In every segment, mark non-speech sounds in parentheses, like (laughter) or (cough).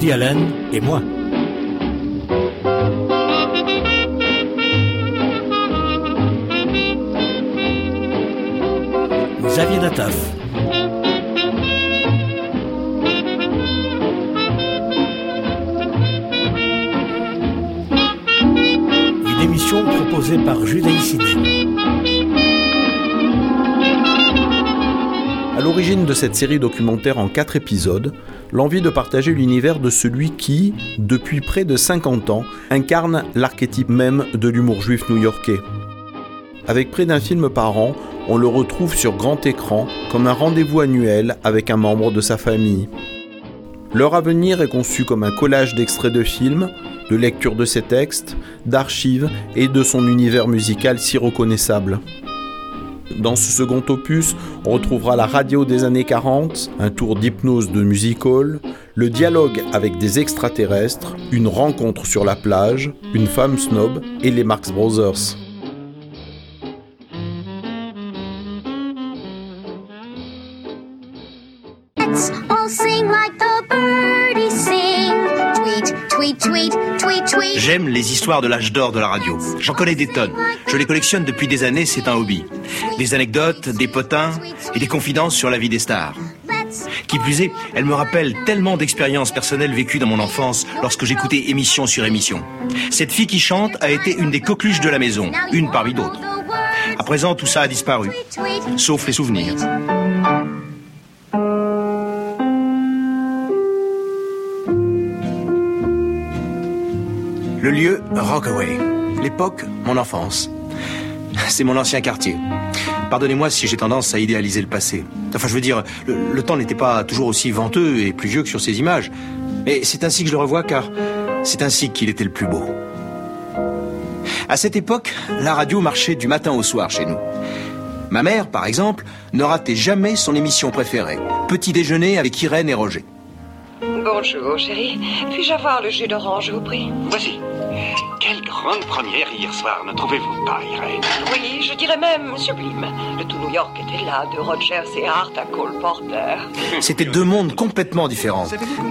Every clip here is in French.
Woody Allen et moi. Xavier Nataf. Une émission proposée par Judaï À l'origine de cette série documentaire en quatre épisodes, l'envie de partager l'univers de celui qui, depuis près de 50 ans, incarne l'archétype même de l'humour juif new-yorkais. Avec près d'un film par an, on le retrouve sur grand écran comme un rendez-vous annuel avec un membre de sa famille. Leur avenir est conçu comme un collage d'extraits de films, de lectures de ses textes, d'archives et de son univers musical si reconnaissable. Dans ce second opus, on retrouvera la radio des années 40, un tour d'hypnose de music hall, le dialogue avec des extraterrestres, une rencontre sur la plage, une femme snob et les Marx Brothers. J'aime les histoires de l'âge d'or de la radio. J'en connais des tonnes. Je les collectionne depuis des années, c'est un hobby. Des anecdotes, des potins et des confidences sur la vie des stars. Qui plus est, elles me rappellent tellement d'expériences personnelles vécues dans mon enfance lorsque j'écoutais émission sur émission. Cette fille qui chante a été une des coqueluches de la maison, une parmi d'autres. À présent, tout ça a disparu, sauf les souvenirs. Le lieu, Rockaway. L'époque, mon enfance. (laughs) C'est mon ancien quartier. Pardonnez-moi si j'ai tendance à idéaliser le passé. Enfin, je veux dire, le, temps n'était pas toujours aussi venteux et pluvieux que sur ces images. Mais c'est ainsi que je le revois car c'est ainsi qu'il était le plus beau. À cette époque, la radio marchait du matin au soir chez nous. Ma mère, par exemple, ne ratait jamais son émission préférée, Petit déjeuner avec Irène et Roger. Bonjour, chérie. Puis-je avoir le jus d'orange, je vous prie? Voici. Thank you. Grande première hier soir, ne trouvez-vous pas, Irène Oui, je dirais même sublime. Le tout New York était là, de Rogers et Hart à Cole Porter. C'était deux mondes complètement différents.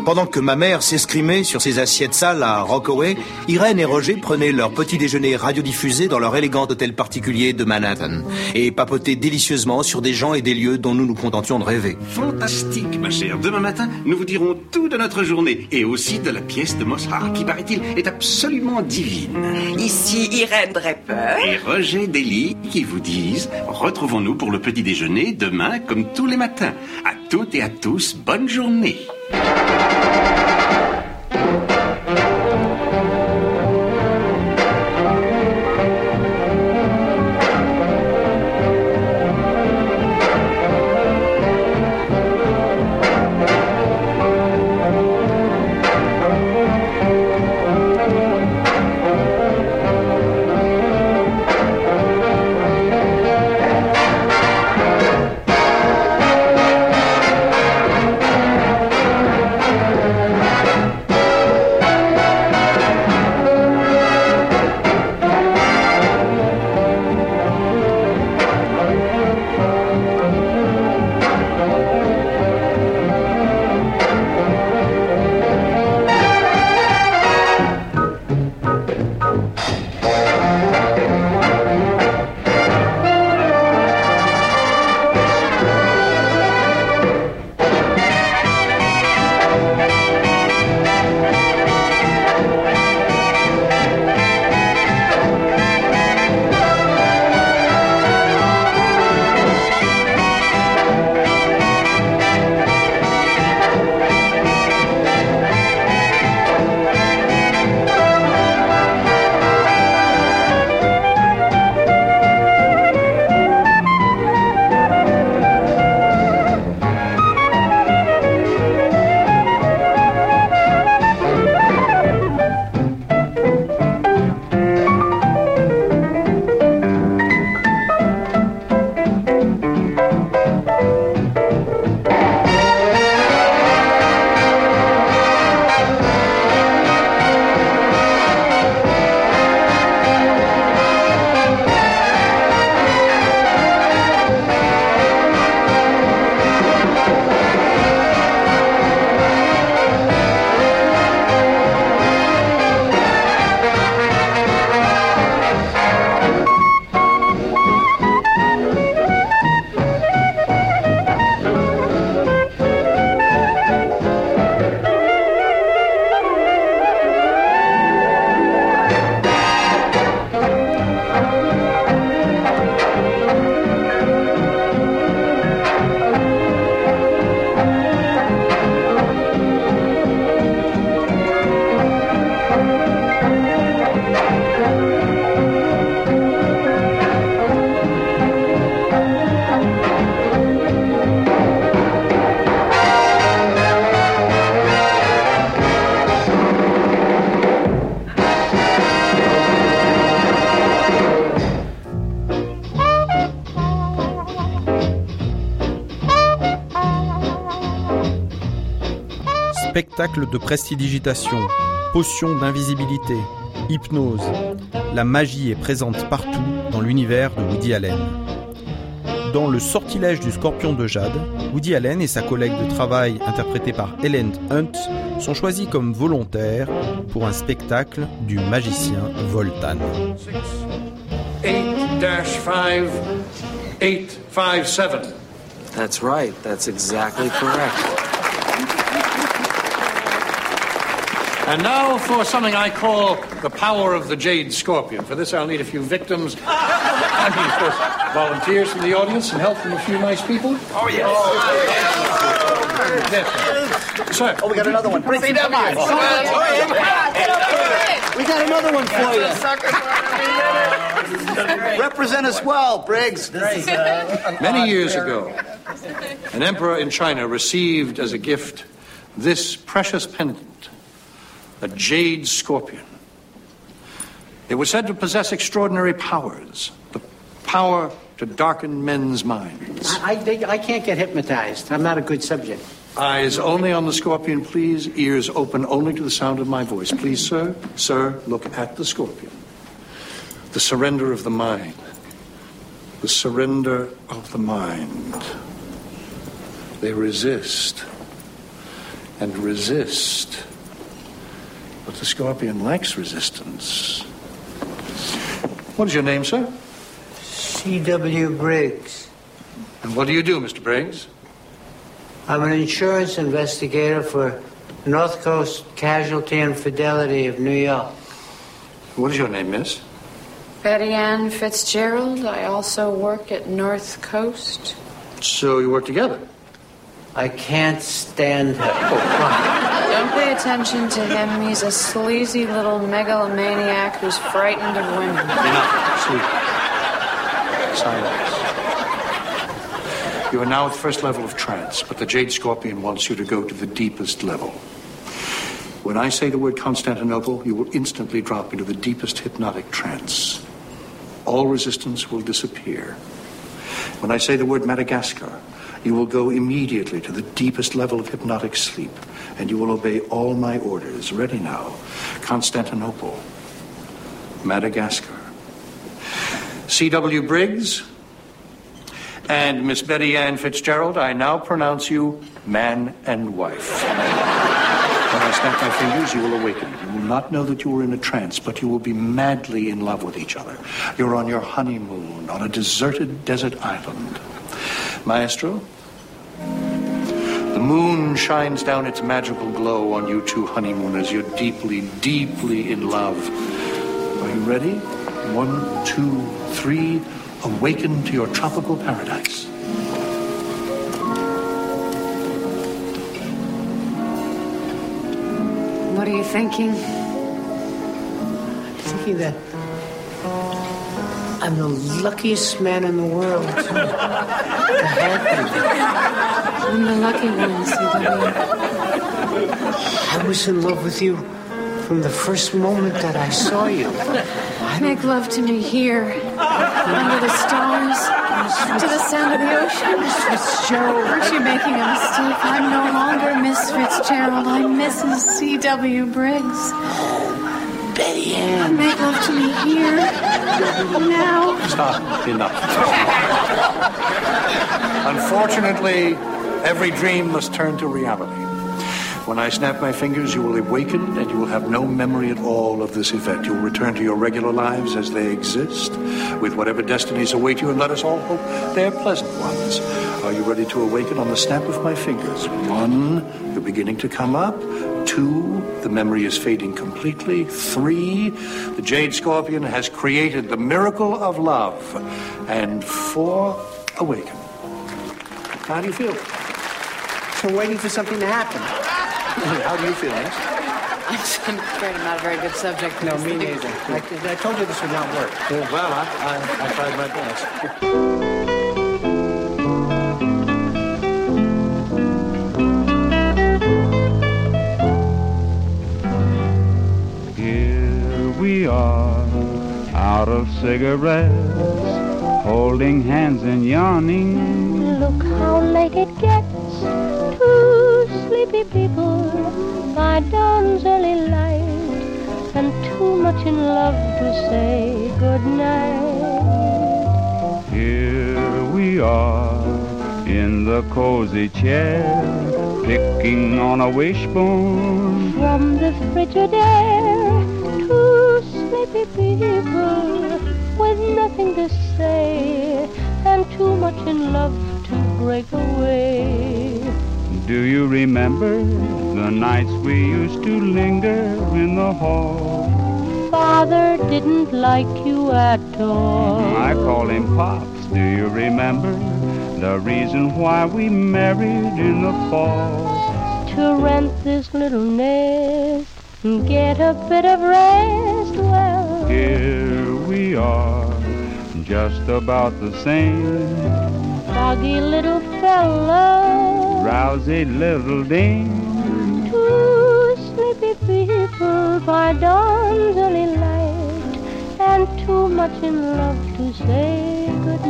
Pendant que ma mère s'escrimait sur ses assiettes sales à Rockaway, Irène et Roger prenaient leur petit déjeuner radiodiffusé dans leur élégant hôtel particulier de Manhattan et papotaient délicieusement sur des gens et des lieux dont nous nous contentions de rêver. Fantastique, ma chère. Demain matin, nous vous dirons tout de notre journée et aussi de la pièce de Mozart qui, paraît-il, est absolument divine. Ici Irène Draper. Et Roger Dely qui vous disent retrouvons-nous pour le petit déjeuner demain comme tous les matins. À toutes et à tous, bonne journée. Spectacle de prestidigitation, potion d'invisibilité, hypnose. La magie est présente partout dans l'univers de Woody Allen. Dans Le sortilège du scorpion de jade, Woody Allen et sa collègue de travail interprétée par Helen Hunt sont choisis comme volontaires pour un spectacle du magicien Voltan. 8-5 857. That's right. That's exactly correct. And now for something I call the power of the Jade Scorpion. For this, I'll need a few victims. (laughs) I mean, of course, volunteers from the audience and help from a few nice people. Oh, yes. Yes. Sir. Oh, we got another one. Bring that mine. We got another one for you. (laughs) Represent us well, Briggs. Many years ago, an emperor in China received as a gift this precious pendant, a jade scorpion. It was said to possess extraordinary powers, the power to darken men's minds. I, I, I can't get hypnotized. I'm not a good subject. Eyes only on the scorpion, please. Ears open only to the sound of my voice. Please, sir. Sir, look at the scorpion. The surrender of the mind. The surrender of the mind. They resist and resist. But the scorpion lacks resistance. What is your name, sir? C.W. Briggs. And what do you do, Mr. Briggs? I'm an insurance investigator for North Coast Casualty and Fidelity of New York. What is your name, miss? Betty Ann Fitzgerald. I also work at North Coast. So you work together? I can't stand her. Oh, Don't pay attention to him. He's a sleazy little megalomaniac who's frightened of women. Enough. Sleep. Silence. You are now at the first level of trance, but the Jade Scorpion wants you to go to the deepest level. When I say the word Constantinople, you will instantly drop into the deepest hypnotic trance. All resistance will disappear. When I say the word Madagascar, you will go immediately to the deepest level of hypnotic sleep, and you will obey all my orders. Ready now. Constantinople, Madagascar. C.W. Briggs and Miss Betty Ann Fitzgerald, I now pronounce you man and wife. When I snap my fingers, you will awaken. You will not know that you are in a trance, but you will be madly in love with each other. You're on your honeymoon on a deserted desert island. Maestro, the moon shines down its magical glow on you two honeymooners. You're deeply, deeply in love. Are you ready? One, two, three. Awaken to your tropical paradise. What are you thinking? Thinking that I'm the luckiest man in the world to, to have you. I'm the lucky one, C.W. I was in love with you from the first moment that I saw you. Make love to me here, under the stars, to the sound of the ocean. Miss Fitzgerald, Aren't you making a mistake? I'm no longer Miss Fitzgerald. I'm Mrs. C.W. Briggs. Oh, Betty Ann. Make love to me here, now. Stop. Enough. Unfortunately, every dream must turn to reality. When I snap my fingers, you will awaken and you will have no memory at all of this event. You will return to your regular lives as they exist, with whatever destinies await you, and let us all hope they're pleasant ones. Are you ready to awaken on the snap of my fingers? One, you're beginning to come up. Two, the memory is fading completely. Three, the Jade Scorpion has created the miracle of love. And four, awaken. How do you feel? So waiting for something to happen. (laughs) How do you feel, miss? (laughs) I'm afraid I'm not a very good subject. No, me neither. I, I told you this would not work. Well, I, I, I tried my best. Here we are, out of cigarettes, holding hands and yawning. Look how late it gets to sleep. Sleepy people by dawn's early light, and too much in love to say good night. Here we are in the cozy chair, picking on a wishbone. From the Frigidaire, two sleepy people with nothing to say, and too much in love to break away. Do you remember the nights we used to linger in the hall? Father didn't like you at all. I call him Pops. Do you remember the reason why we married in the fall? To rent this little nest and get a bit of rest. Well, Here we are, just about the same. foggy little fella. Drowsy little dame. Two sleepy people by dawn's early light, and too much in love to say good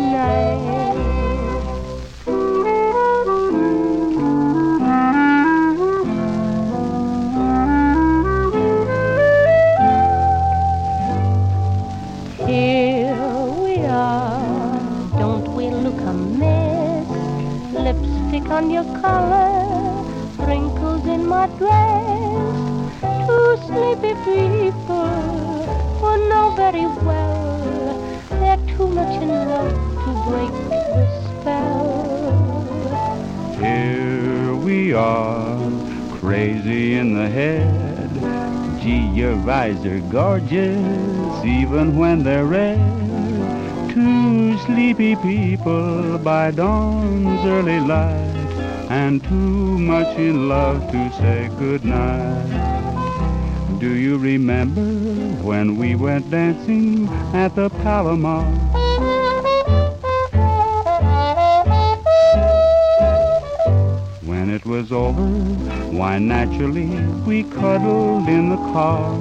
on your collar, wrinkles in my dress. Two sleepy people who know very well they're too much in love to break the spell. Here we are, crazy in the head. Gee, your eyes are gorgeous, even when they're red. Sleepy people by dawn's early light, and too much in love to say goodnight. Do you remember when we went dancing at the Palomar? When it was over, why naturally we cuddled in the car.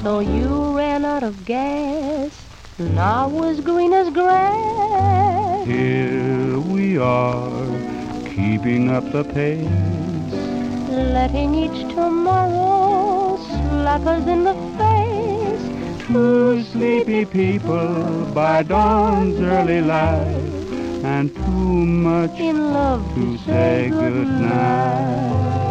So you ran out of gas, and I was green as grass. Here we are, keeping up the pace. letting each tomorrow slap us in the face. Two sleepy people by dawn's early light, and too much in love to say goodnight.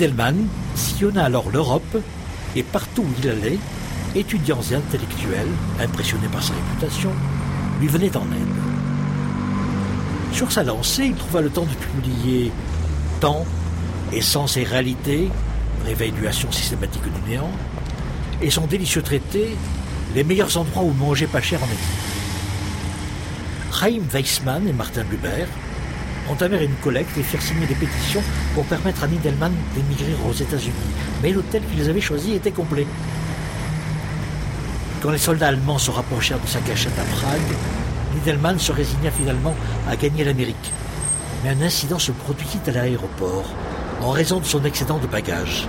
Niedelman sillonna alors l'Europe et partout où il allait, étudiants et intellectuels, impressionnés par sa réputation, lui venaient en aide. Sur sa lancée, il trouva le temps de publier Temps, Essence et Réalité, réévaluation systématique du néant, et son délicieux traité Les meilleurs endroits où manger pas cher en Égypte. Chaim Weissman et Martin Buber entamèrent une collecte et firent signer des pétitions pour permettre à Niedelman d'émigrer aux États-Unis. Mais l'hôtel qu'ils avaient choisi était complet. Quand les soldats allemands se rapprochèrent de sa cachette à Prague, Niedelman se résigna finalement à gagner l'Amérique. Mais un incident se produisit à l'aéroport en raison de son excédent de bagages.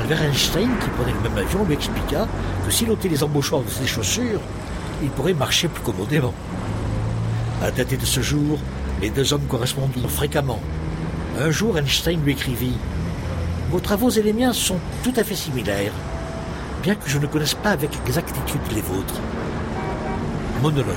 Albert Einstein, qui prenait le même avion, lui expliqua que s'il ôtait les embauchoirs de ses chaussures, il pourrait marcher plus commodément. À dater de ce jour, les deux hommes correspondirent fréquemment. Un jour, Einstein lui écrivit Vos travaux et les miens sont tout à fait similaires, bien que je ne connaisse pas avec exactitude les vôtres. Monologue.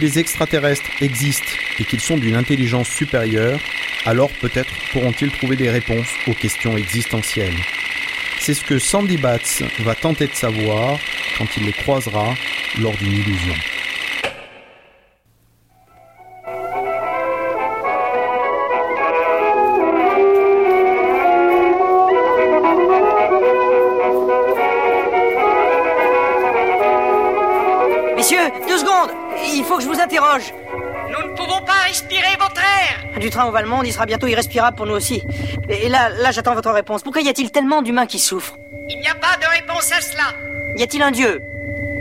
les extraterrestres existent et qu'ils sont d'une intelligence supérieure, alors peut-être pourront-ils trouver des réponses aux questions existentielles. C'est ce que Sandy Batts va tenter de savoir quand il les croisera lors d'une illusion. Il sera bientôt irrespirable pour nous aussi. Et là, là, j'attends votre réponse. Pourquoi y a-t-il tellement d'humains qui souffrent? Il n'y a pas de réponse à cela. Y a-t-il un dieu?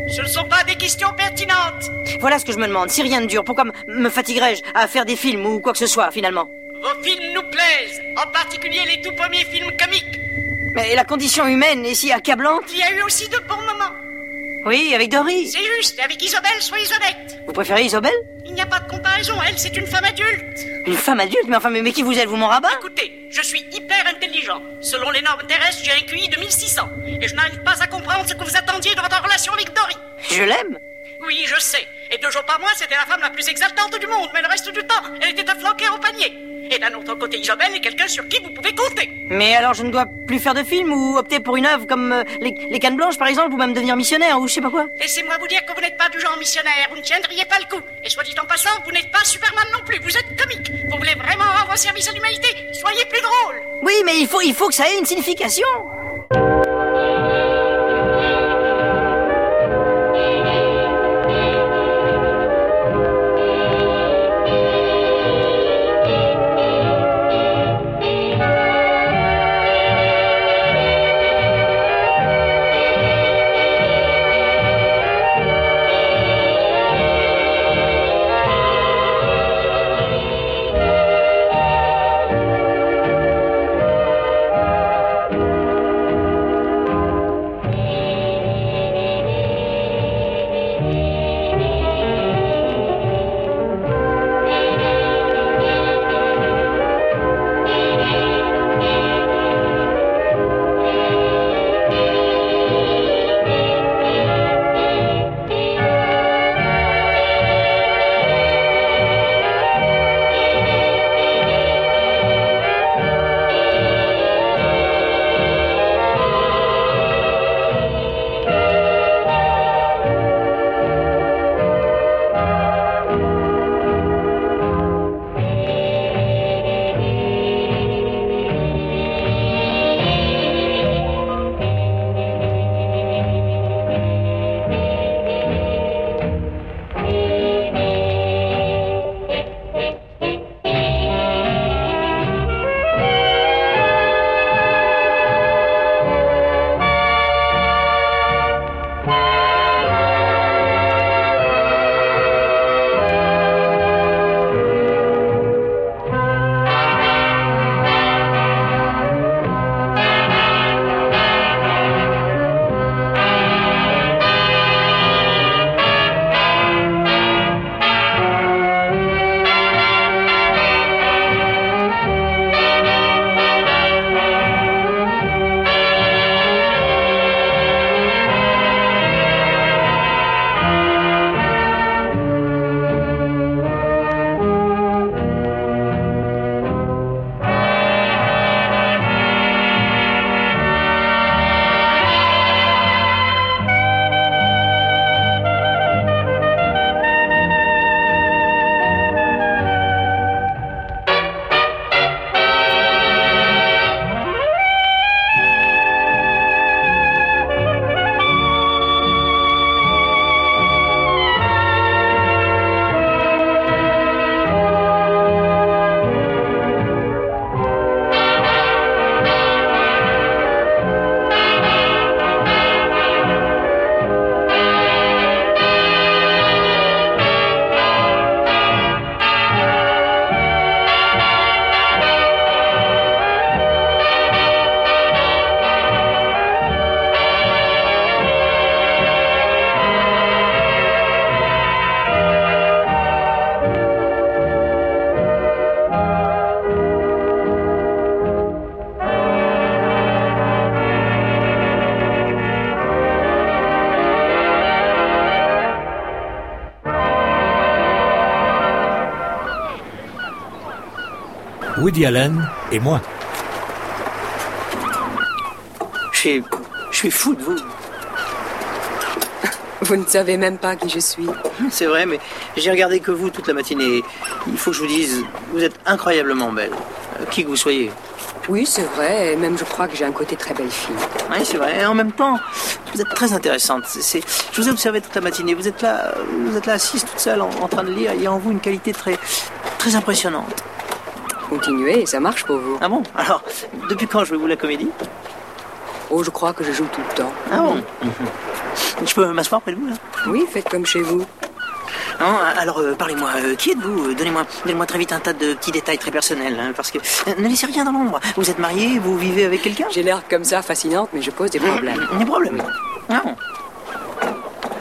Ce ne sont pas des questions pertinentes. Voilà ce que je me demande. Si rien ne dure, pourquoi me fatiguerais-je à faire des films ou quoi que ce soit, finalement? Vos films nous plaisent, en particulier les tout premiers films comiques. Mais la condition humaine est si accablante. Il y a eu aussi de bons moments. Oui, avec Dory. C'est juste, avec Isobel, soyez honnête. Vous préférez Isobel n'y a pas de comparaison, elle, c'est une femme adulte. Une femme adulte Mais enfin, mais, mais qui vous êtes, vous mon rabat? Écoutez, je suis hyper intelligent. Selon les normes terrestres, j'ai un QI de 1600. Et je n'arrive pas à comprendre ce que vous attendiez de votre relation avec Dory. Je l'aime Oui, je sais. Et deux jours par mois, c'était la femme la plus exaltante du monde, mais le reste du temps, elle était afflanquée au panier. Et d'un autre côté, Isabelle est quelqu'un sur qui vous pouvez compter. Mais alors je ne dois plus faire de films ou opter pour une œuvre comme euh, les, les Cannes Blanches par exemple ou même devenir missionnaire ou je sais pas quoi Laissez-moi vous dire que vous n'êtes pas du genre missionnaire, vous ne tiendriez pas le coup. Et soit dit en passant, vous n'êtes pas Superman non plus, vous êtes comique. Vous voulez vraiment rendre service à l'humanité? Soyez plus drôle. Oui, mais il faut, il faut que ça ait une signification Woody Allen et moi. Je suis, je suis fou de vous. Vous ne savez même pas qui je suis. C'est vrai, mais j'ai regardé que vous toute la matinée. Il faut que je vous dise, vous êtes incroyablement belle. Euh, Qui que vous soyez. Oui, c'est vrai, et même je crois que j'ai un côté très belle fille. Oui, c'est vrai. Et en même temps, vous êtes très intéressante. C'est- c'est- je vous ai observé toute la matinée. Vous êtes là, vous êtes là assise toute seule en, en train de lire. Il y a en vous une qualité très, très impressionnante. Continuez, ça marche pour vous. Ah bon Alors, depuis quand jouez-vous la comédie? Oh, je crois que je joue tout le temps. Ah bon Je peux m'asseoir près de vous là? Oui, faites comme chez vous. Non, alors euh, parlez-moi, euh, qui êtes-vous? Euh, Donnez-moi donnez très vite un tas de petits détails très personnels, hein, parce que euh, ne laissez rien dans l'ombre. Vous êtes marié, vous vivez avec quelqu'un? J'ai l'air comme ça fascinante, mais je pose des problèmes. Des problèmes Ah bon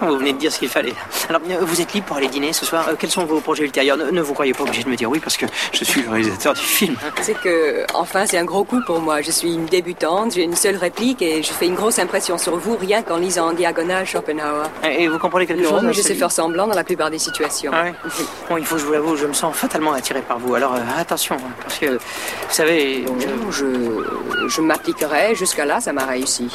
Vous venez de dire ce qu'il fallait. Alors, euh, vous êtes libre pour aller dîner ce soir Euh, Quels sont vos projets ultérieurs ne, ne vous croyez pas obligé de me dire oui, parce que je suis le réalisateur du film. C'est que, enfin, c'est un gros coup pour moi. Je suis une débutante, j'ai une seule réplique et je fais une grosse impression sur vous rien qu'en lisant en diagonale Schopenhauer. Et vous comprenez quelque non, chose mais à je sais faire semblant dans la plupart des situations. Ah ouais Bon, il faut que je vous l'avoue, je me sens fatalement attiré par vous. Alors, euh, attention, hein, parce que, vous savez... Non, je, je m'appliquerai. Jusqu'à là, ça m'a réussi.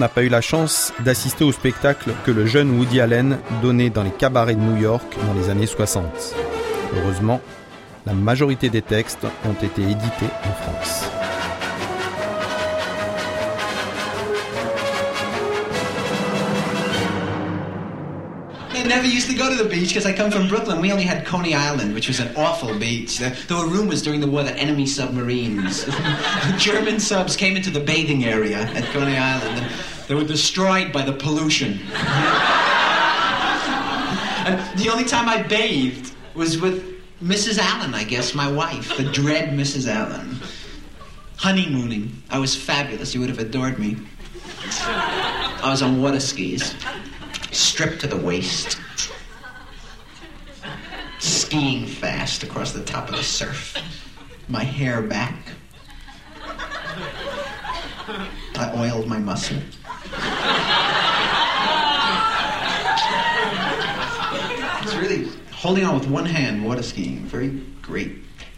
N'a pas eu la chance d'assister au spectacle que le jeune Woody Allen donnait dans les cabarets de New York dans les années 60. Heureusement, la majorité des textes ont été édités en France. I never used to go to the beach because I come from Brooklyn. We only had Coney Island, which was an awful beach. There, there were rumors during the war that enemy submarines, (laughs) German subs, came into the bathing area at Coney Island and they were destroyed by the pollution. and the only time I bathed was with Mrs. Allen, I guess, my wife, the dread Mrs. Allen. Honeymooning. I was fabulous. You would have adored me. I was on water skis stripped to the waist, skiing fast across the top of the surf, my hair back. I oiled my muscle. Holding on with one hand, water skiing, very great.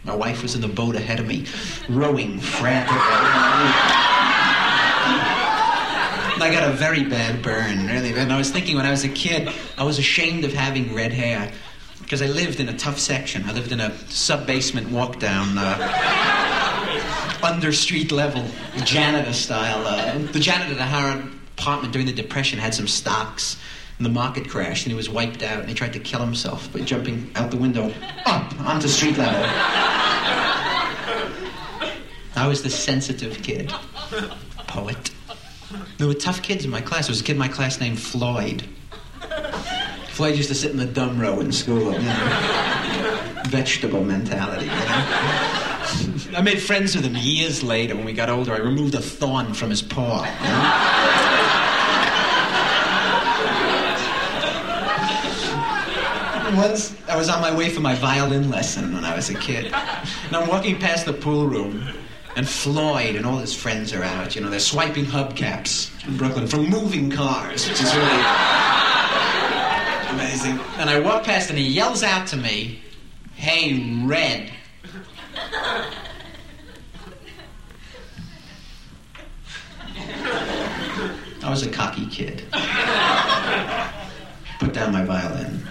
My wife was in the boat ahead of me, rowing frantically. I got a very bad burn, really. And I was thinking when I was a kid, I was ashamed of having red hair because I lived in a tough section. I lived in a sub basement walk down, uh, under street level, janitor style. Uh, the janitor at Howard apartment during the Depression had some stocks. And the market crashed, and he was wiped out, and he tried to kill himself by jumping out the window up onto street level. I was the sensitive kid, poet. There were tough kids in my class. There was a kid in my class named Floyd. Floyd used to sit in the dumb row in school, you know. Vegetable mentality, you know. I made friends with him years later when we got older. I removed a thorn from his paw. You know? Once I was on my way for my violin lesson when I was a kid. And I'm walking past the pool room. And Floyd and all his friends are out. You know, they're swiping hubcaps in Brooklyn from moving cars, which is really amazing. And I walk past and he yells out to me, Hey, Red. I was a cocky kid. Put down my violin.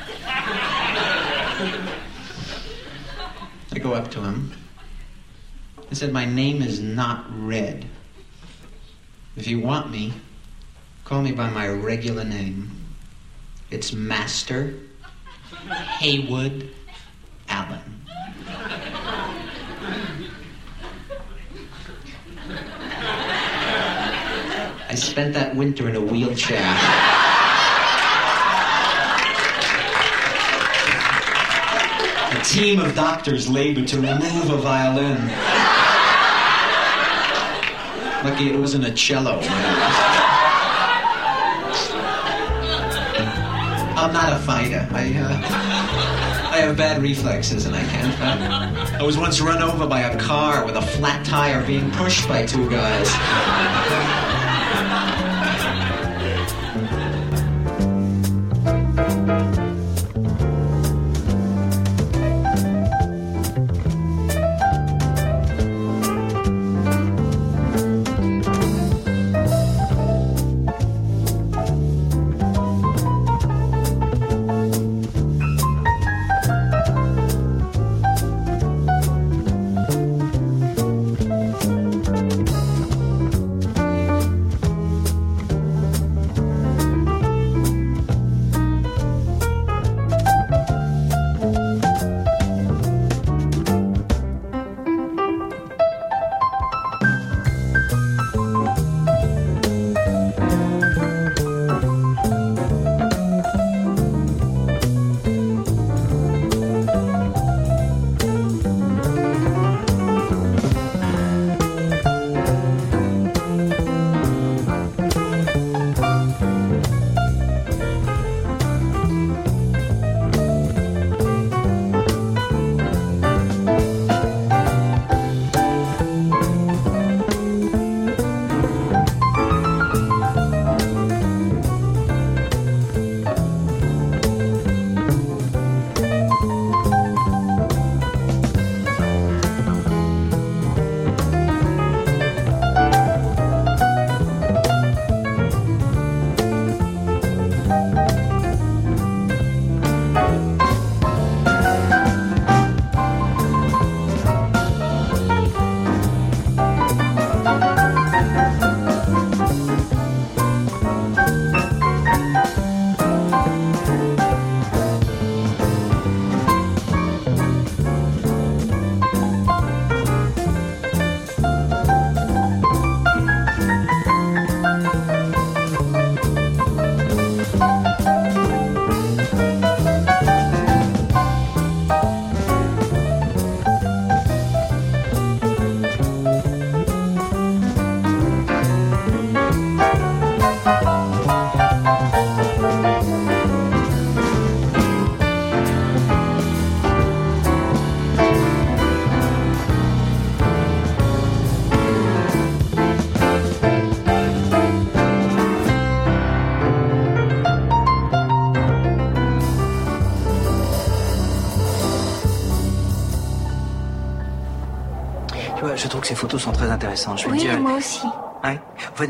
I go up to him. I said, My name is not Red. If you want me, call me by my regular name. It's Master Haywood Allen. I spent that winter in a wheelchair. Team of doctors labored to remove a violin. Lucky it wasn't a cello. I'm not a fighter. I, uh, I have bad reflexes and I can't fight. I was once run over by a car with a flat tire being pushed by two guys. Photos sont très intéressantes. Je vais Oui, dire. moi aussi. Ouais.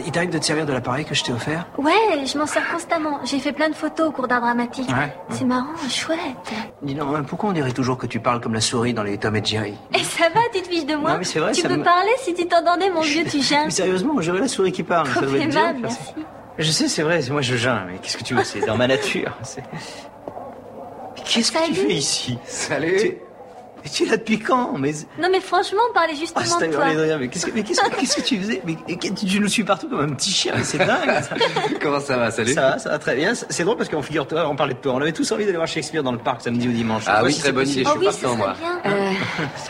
Il t'arrive de te servir de l'appareil que je t'ai offert? Ouais, je m'en sers constamment. J'ai fait plein de photos au cours d'art dramatique. Ouais. C'est marrant, chouette. Dis donc, pourquoi on dirait toujours que tu parles comme la souris dans les Tom et Jerry? Et ça va, tu te fiches de moi Non, mais c'est vrai, Tu ça peux me- parler si tu t'entendais, mon vieux, tu chien. (laughs) Mais sérieusement, j'aurais la souris qui parle. Ça doit être ça. merci. Je sais, c'est vrai, c'est moi je geins, mais qu'est-ce que tu veux, c'est dans ma nature. Qu'est-ce que tu fais ici? Salut tu... mais tu es là depuis quand Mais Non, mais franchement, on parlait Ah, justement c'est de toi. de rire, mais qu'est-ce que, mais qu'est-ce que, qu'est-ce que tu faisais? Mais, Tu nous suis partout comme un petit chien, mais c'est dingue ça. (laughs) Comment ça va, salut Ça va, ça va très bien. C'est drôle parce qu'on figure-toi, on parlait de toi. On avait tous envie d'aller voir Shakespeare dans le parc samedi ou dimanche. Ah oui, si très bonne idée, je suis partant, moi.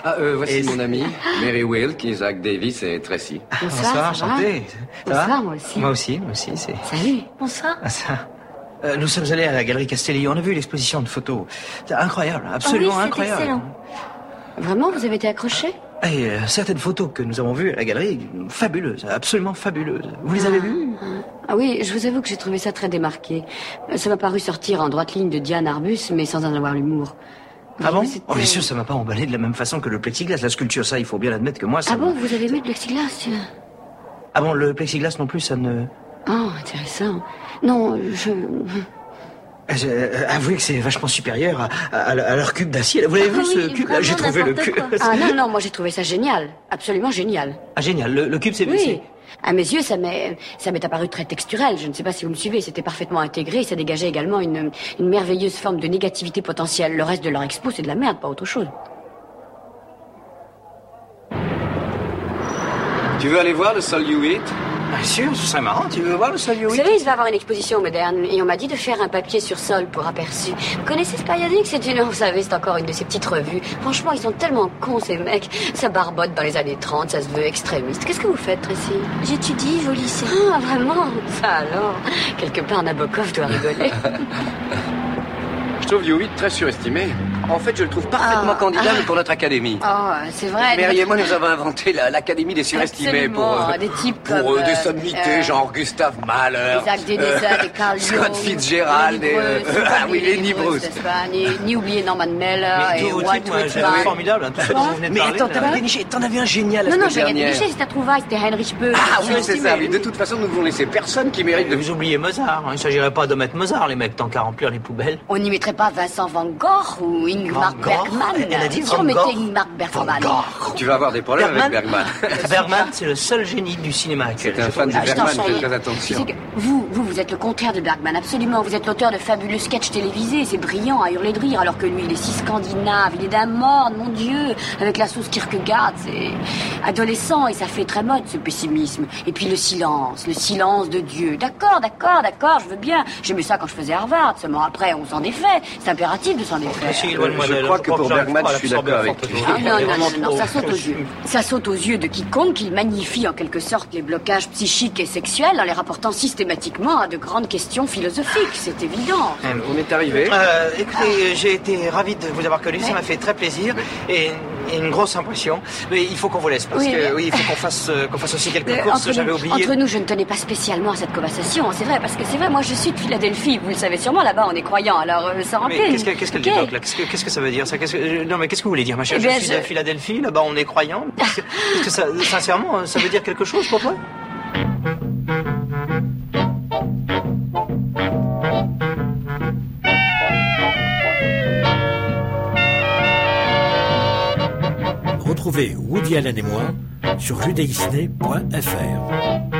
Ah, euh, voici Et- mon ami, Mary Wilk, Isaac Davis et Tracy. Bonsoir, ça va enchanté. Ça va Bonsoir, moi aussi. Moi aussi, moi aussi. C'est... Salut. Bonsoir. Ah, ça. Euh, nous sommes allés à la galerie Castelli. On a vu l'exposition de photos. C'est incroyable, absolument Ah oui, incroyable. excellent. Vraiment, vous avez été accroché Et euh, certaines photos que nous avons vues à la galerie, fabuleuses, absolument fabuleuses. Vous les avez vues Ah oui, je vous avoue que j'ai trouvé ça très démarqué. Ça m'a paru sortir en droite ligne de Diane Arbus, mais sans en avoir l'humour. Ah bon? Oh, Bien sûr, ça m'a pas emballé de la même façon que le plexiglas. La sculpture, ça, il faut bien admettre que moi, ça... Ah bon, vous avez vu le plexiglas? Ah bon, le plexiglas non plus, ça ne... Oh, intéressant. Non, je... Je- euh, avouez que c'est vachement supérieur à, à- à leur cube d'acier. Vous l'avez vu Ah ce oui, cube? J'ai trouvé le cube. Ah non, non, moi j'ai trouvé ça génial. Absolument génial. Ah génial, le, le cube c'est Oui. À mes yeux, ça m'est, ça m'est apparu très texturel. Je ne sais pas si vous me suivez. C'était parfaitement intégré. et Ça dégageait également une, une merveilleuse forme de négativité potentielle. Le reste de leur expo, c'est de la merde, pas autre chose. Tu veux aller voir le Sol You Eat Bien sûr, ce serait marrant. Tu veux voir le Sol You Vous savez, il va avoir une exposition moderne et on m'a dit de faire un papier sur sol pour aperçu. Vous connaissez ce périodique C'est une, vous savez, c'est encore une de ces petites revues. Franchement, ils sont tellement cons ces mecs. Ça barbote dans les années 30, ça se veut extrémiste. Qu'est-ce que vous faites, Tracy? J'étudie au lycée. Ah, vraiment? Ça alors? Quelque part, Nabokov doit rigoler. (laughs) Je trouve Eat très surestimé. En fait, je le trouve parfaitement Ah. candidat pour notre académie. Oh, c'est vrai. Mary et moi, nous avons inventé la- l'Académie des surestimés pour, euh, des types pour comme, euh, des euh, sommités, euh, genre Gustave Mahler, Isaac Carl (laughs) Scott Fitzgerald, et, euh, (laughs) ah oui, Lenny Bruce, ni, oublier Norman Mailer Mais et tout Walt Whitman. formidable, hein, tout ce dont vous venez de Mais attends, t'avais déniché, t'en avais un génial la Non, non, semaine j'ai dernière. déniché, c'est un trouvaille, c'était Heinrich Böll. Ah oui, c'est ça. Mais de toute façon, nous ne devons laisser personne qui mérite de... Vous oubliez Mozart. hein. Il ne s'agirait pas de mettre Mozart, les mecs, tant qu'à remplir les poubelles. On n'y mettrait pas Vincent Van Gogh ou Gogh Bergman Elle a dit Si Van on mettait Gogh. Ingmar Bergman. Tu vas avoir des problèmes avec Bergman. (laughs) Bergman, c'est le seul génie du cinéma actuel. C'est un fan de Bergman, fais très attention. que vous, vous, vous êtes le contraire de Bergman, absolument. Vous êtes l'auteur de fabuleux sketchs télévisés. C'est brillant à hurler de rire, alors que lui, il est si scandinave, il est d'un morne, mon Dieu, avec la sauce Kierkegaard. C'est adolescent et ça fait très mode, ce pessimisme. Et puis le silence, le silence de Dieu. D'accord, d'accord, d'accord, je veux bien. J'aimais ça quand je faisais Harvard. Seulement après, on s'en défait. C'est impératif de s'en défaire. Je crois que pour Bergman, je suis d'accord avec dose. Ah, non, non, non, non, ça saute aux yeux. Ça saute aux yeux de quiconque. Il magnifie en quelque sorte les blocages psychiques et sexuels en les rapportant systématiquement à de grandes questions philosophiques. C'est évident. On est arrivé. Euh, écoutez, j'ai été ravi de vous avoir connu, ça m'a fait très plaisir et, et une grosse impression. Mais il faut qu'on vous laisse parce Oui, que mais- oui, il faut qu'on fasse, euh, qu'on fasse aussi quelques Euh, courses. J'avais oublié. entre nous, je ne tenais pas spécialement à cette conversation, c'est vrai, parce que c'est vrai, moi je suis de Philadelphie, vous le savez sûrement, là-bas on est croyants, alors euh, ça Mais rappelle. qu'est-ce que- qu'est-ce qu'elle Ok. évoque là? Qu'est-ce que, qu'est-ce que ça veut dire ça que- euh, Non mais qu'est-ce que vous voulez dire ma chère Eh Je suis je- de Philadelphie, là-bas on est croyant. (laughs) Qu'est-ce que, ça, sincèrement, ça veut dire quelque chose pour toi? Retrouvez Woody Allen et moi sur judaisney.fr.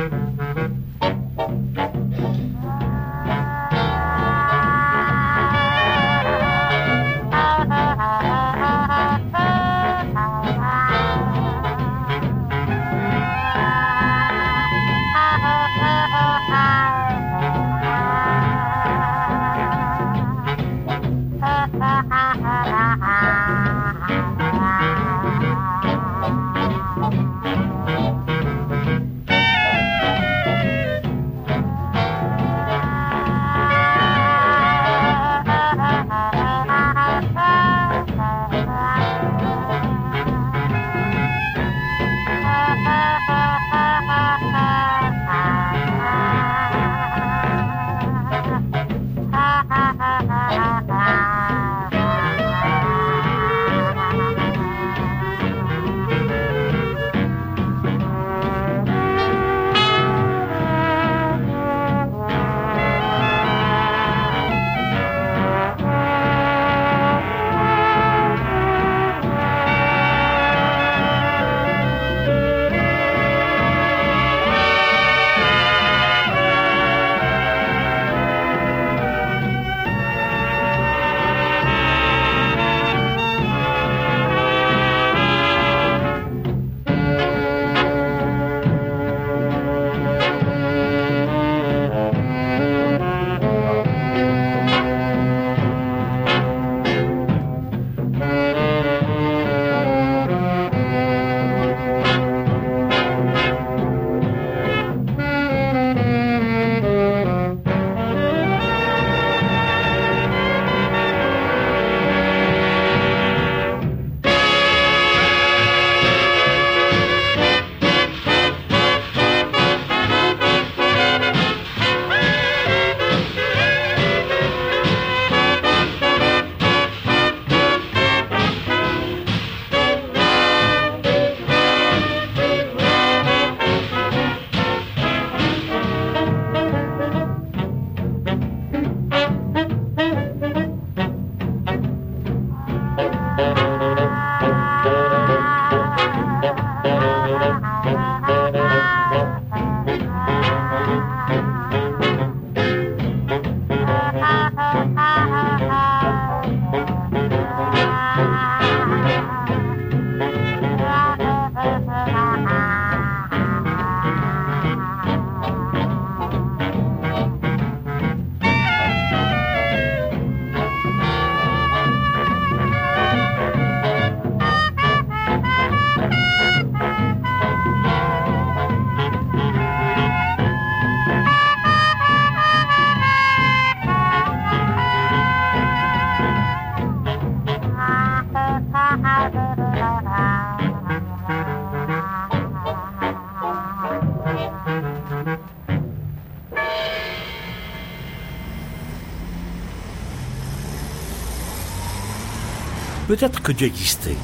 Peut-être que Dieu existait,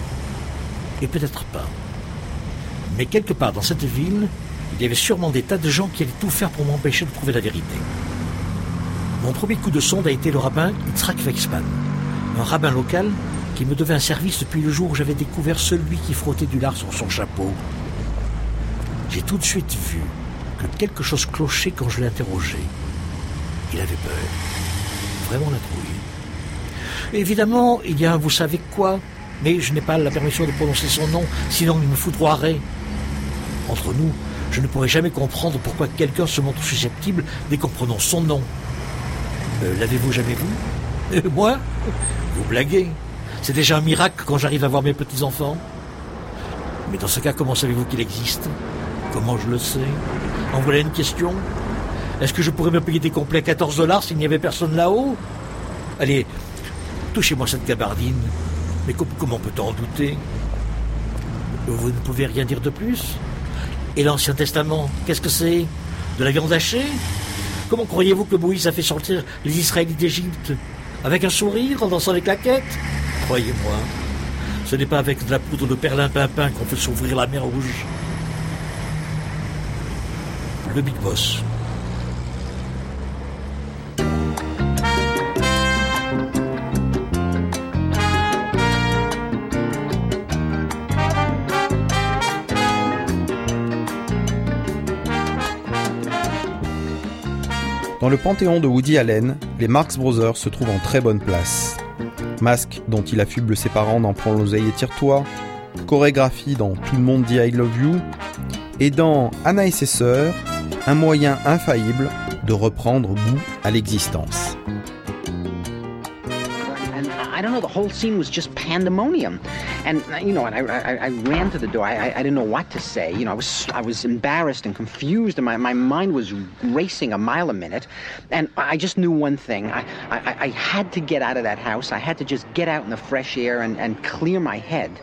et peut-être pas. Mais quelque part dans cette ville, il y avait sûrement des tas de gens qui allaient tout faire pour m'empêcher de trouver la vérité. Mon premier coup de sonde a été le rabbin Yitzhak Wexman, un rabbin local qui me devait un service depuis le jour où j'avais découvert celui qui frottait du lard sur son chapeau. J'ai tout de suite vu que quelque chose clochait quand je l'ai interrogé. Il avait peur. Vraiment la. Évidemment, il y a un vous savez quoi, mais je n'ai pas la permission de prononcer son nom, sinon il me foudroierait. Entre nous, je ne pourrais jamais comprendre pourquoi quelqu'un se montre susceptible dès qu'on prononce son nom. Euh, L'avez-vous jamais vu? Euh, Moi? Vous blaguez. C'est déjà un miracle quand j'arrive à voir mes petits-enfants. Mais dans ce cas, comment savez-vous qu'il existe? Comment je le sais? En voilà une question. Est-ce que je pourrais me payer des complets à 14 dollars s'il n'y avait personne là-haut? Allez, touchez-moi cette gabardine. Mais com- comment peut-on en douter? Vous ne pouvez rien dire de plus? Et l'Ancien Testament, qu'est-ce que c'est? De la viande hachée? Comment croyez-vous que Moïse a fait sortir les Israélites d'Égypte? Avec un sourire, en dansant les claquettes Croyez-moi, ce n'est pas avec de la poudre de perlimpinpin qu'on fait s'ouvrir la mer rouge. Le Big Boss. Dans le panthéon de Woody Allen, les Marx Brothers se trouvent en très bonne place. Masque dont il affuble ses parents dans Prends l'oseille et tire-toi, chorégraphie dans Tout le monde dit I love you, et dans Anna et ses sœurs, un moyen infaillible de reprendre goût à l'existence. And you know, and I, I, I ran to the door. I, I, I didn't know what to say. You know, I was I was embarrassed and confused, and my, my mind was racing a mile a minute. And I just knew one thing: I, I, I had to get out of that house. I had to just get out in the fresh air and, and clear my head.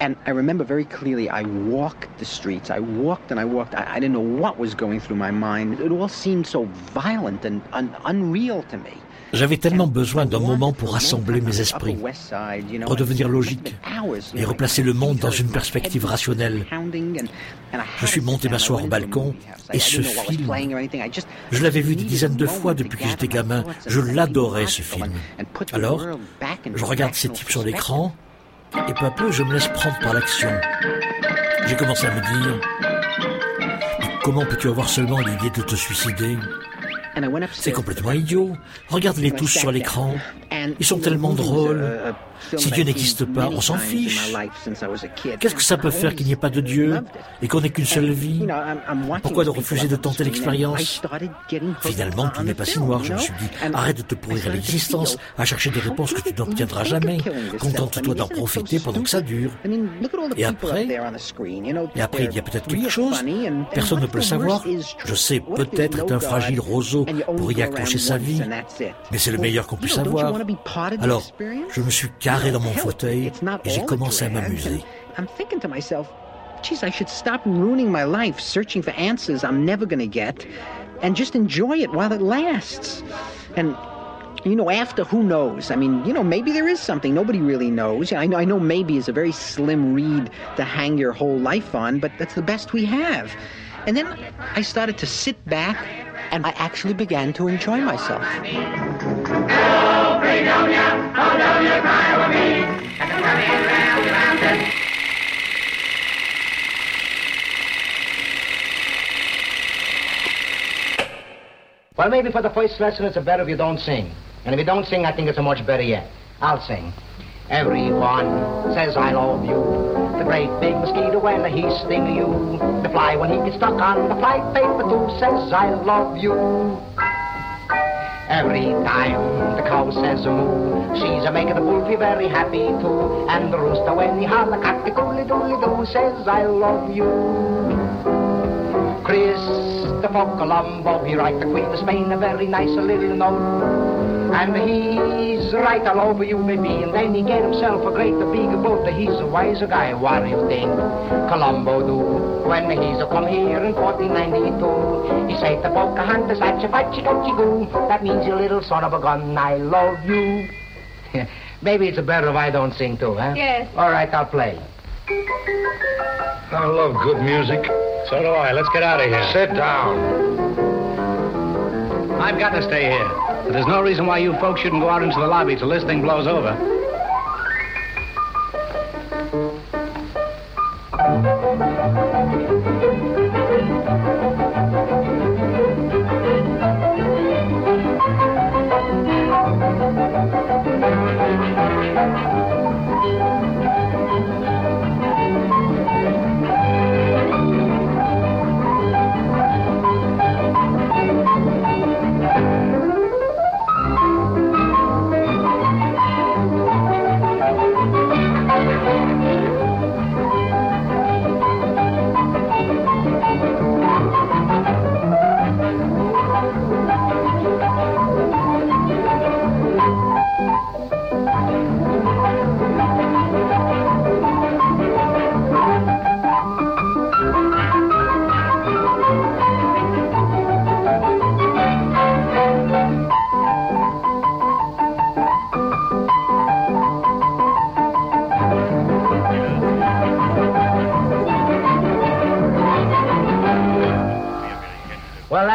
And I remember very clearly, I walked the streets. I walked and I walked. I, I didn't know what was going through my mind. It all seemed so violent and un, unreal to me. J'avais tellement besoin d'un moment pour rassembler mes esprits, redevenir logique et replacer le monde dans une perspective rationnelle. Je suis monté m'asseoir au balcon et ce film, je l'avais vu des dizaines de fois depuis que j'étais gamin. Je l'adorais ce film. Alors, je regarde ces types sur l'écran et peu à peu je me laisse prendre par l'action. J'ai commencé à me dire, comment peux-tu avoir seulement l'idée de te suicider? C'est complètement idiot. Regarde-les tous sur l'écran. Ils sont tellement drôles. Si Dieu n'existe pas, on s'en fiche. Qu'est-ce que ça peut faire qu'il n'y ait pas de Dieu et qu'on n'ait qu'une seule vie Pourquoi de refuser de tenter l'expérience Finalement, tout n'est pas si noir, je me suis dit. Arrête de te pourrir l'existence à chercher des réponses que tu n'obtiendras jamais. Contente-toi d'en profiter pendant que ça dure. Et après Et après, il y a peut-être quelque chose. Personne ne peut le savoir. Je sais, peut-être est un fragile roseau pour y accrocher sa vie. Mais c'est le meilleur qu'on puisse avoir. Alors, je me suis carré dans mon fauteuil et j'ai commencé à m'amuser. I'm thinking to myself, geez, I should stop ruining my life searching for answers I'm never going to get and just enjoy it while it lasts. And you know, after who knows? I mean, you know, maybe there is something nobody really knows. I know, I know maybe is a very slim reed to hang your whole life on, but that's the best we have. And then I started to sit back and I actually began to enjoy myself. Well, maybe for the first lesson, it's a better if you don't sing. And if you don't sing, I think it's a much better yet. I'll sing. Everyone says I love you. The great big mosquito when he sting you. The fly when he gets stuck on the fly paper too says I love you. Every time the cow says moo, she's a making the wolfie very happy too. And the rooster when he holler cock the doodly doodly doo says I love you. Christopher Colombo, he write the Queen of Spain a very nice little note. And he's right all over you, maybe. And then he get himself a great big boat. He's a wiser guy. What do you think Colombo do? When he's a come here in 1492, he say to Pocahontas, Atcha Fatchi Gotchi Goo. That means you little son of a gun, I love you. (laughs) maybe it's a better if I don't sing too, huh? Yes. All right, I'll play. I love good music. So do I. Let's get out of here. Sit down. I've got to stay here. But there's no reason why you folks shouldn't go out into the lobby till this thing blows over.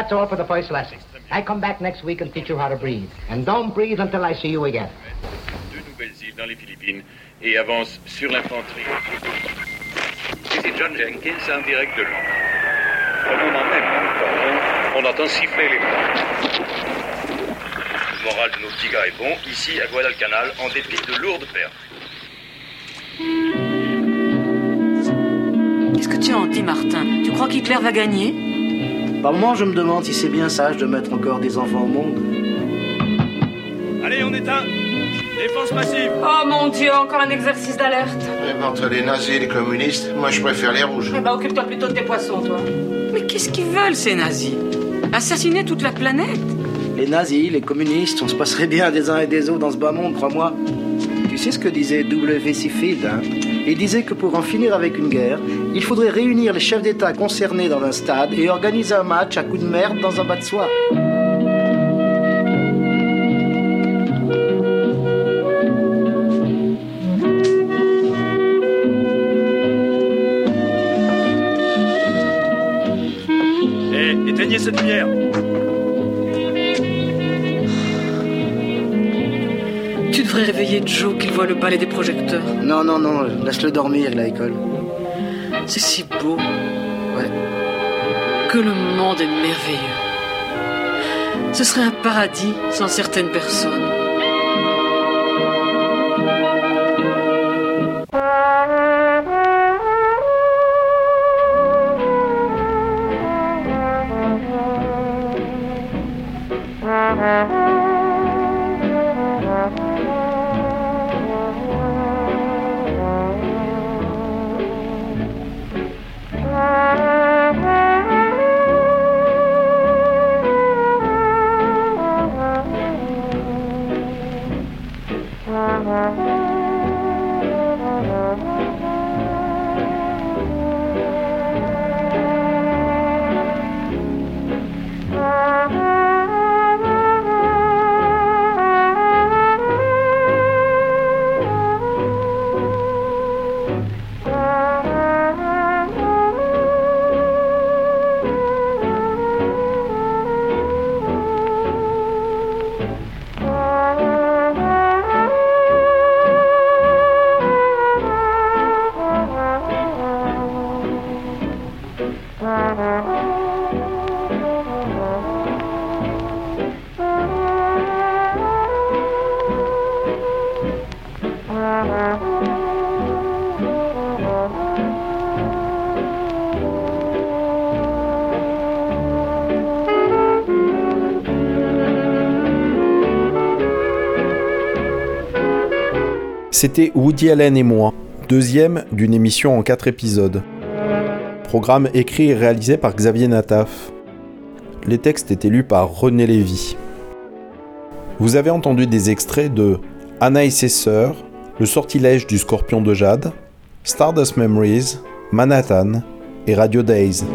That's all for the first lesson. I come back next week and teach you how to breathe. And don't breathe until I see you again. deux nouvelles îles dans les Philippines et avance sur l'infanterie. C'est John Jenkins en direct de Londres. Au moment même où nous parlons, on entend siffler les vents. Le moral de nos petits gars est bon, ici à Guadalcanal, en dépit de lourdes pertes. Qu'est-ce que tu en dis, Martin Tu crois qu'Hitler va gagner? Par moment, je me demande si c'est bien sage de mettre encore des enfants au monde. Allez, on éteint Défense massive Oh mon dieu, encore un exercice d'alerte. Entre les nazis et les communistes, moi je préfère les rouges. Eh ben, occupe-toi plutôt de tes poissons, toi. Mais qu'est-ce qu'ils veulent, ces nazis? Assassiner toute la planète? Les nazis, les communistes, on se passerait bien des uns et des autres dans ce bas monde, crois-moi. Tu sais ce que disait W. Hein? Il disait que pour en finir avec une guerre, il faudrait réunir les chefs d'État concernés dans un stade et organiser un match à coups de merde dans un bas de soie. Le balai des projecteurs. Non, non, non, laisse-le dormir, il a l'école. C'est si beau. Ouais. Que le monde est merveilleux. Ce serait un paradis sans certaines personnes. C'était Woody Allen et moi, deuxième d'une émission en quatre épisodes. Programme écrit et réalisé par Xavier Nataf. Les textes étaient lus par René Lévy. Vous avez entendu des extraits de Anna et ses sœurs, Le sortilège du scorpion de jade, Stardust Memories, Manhattan et Radio Days.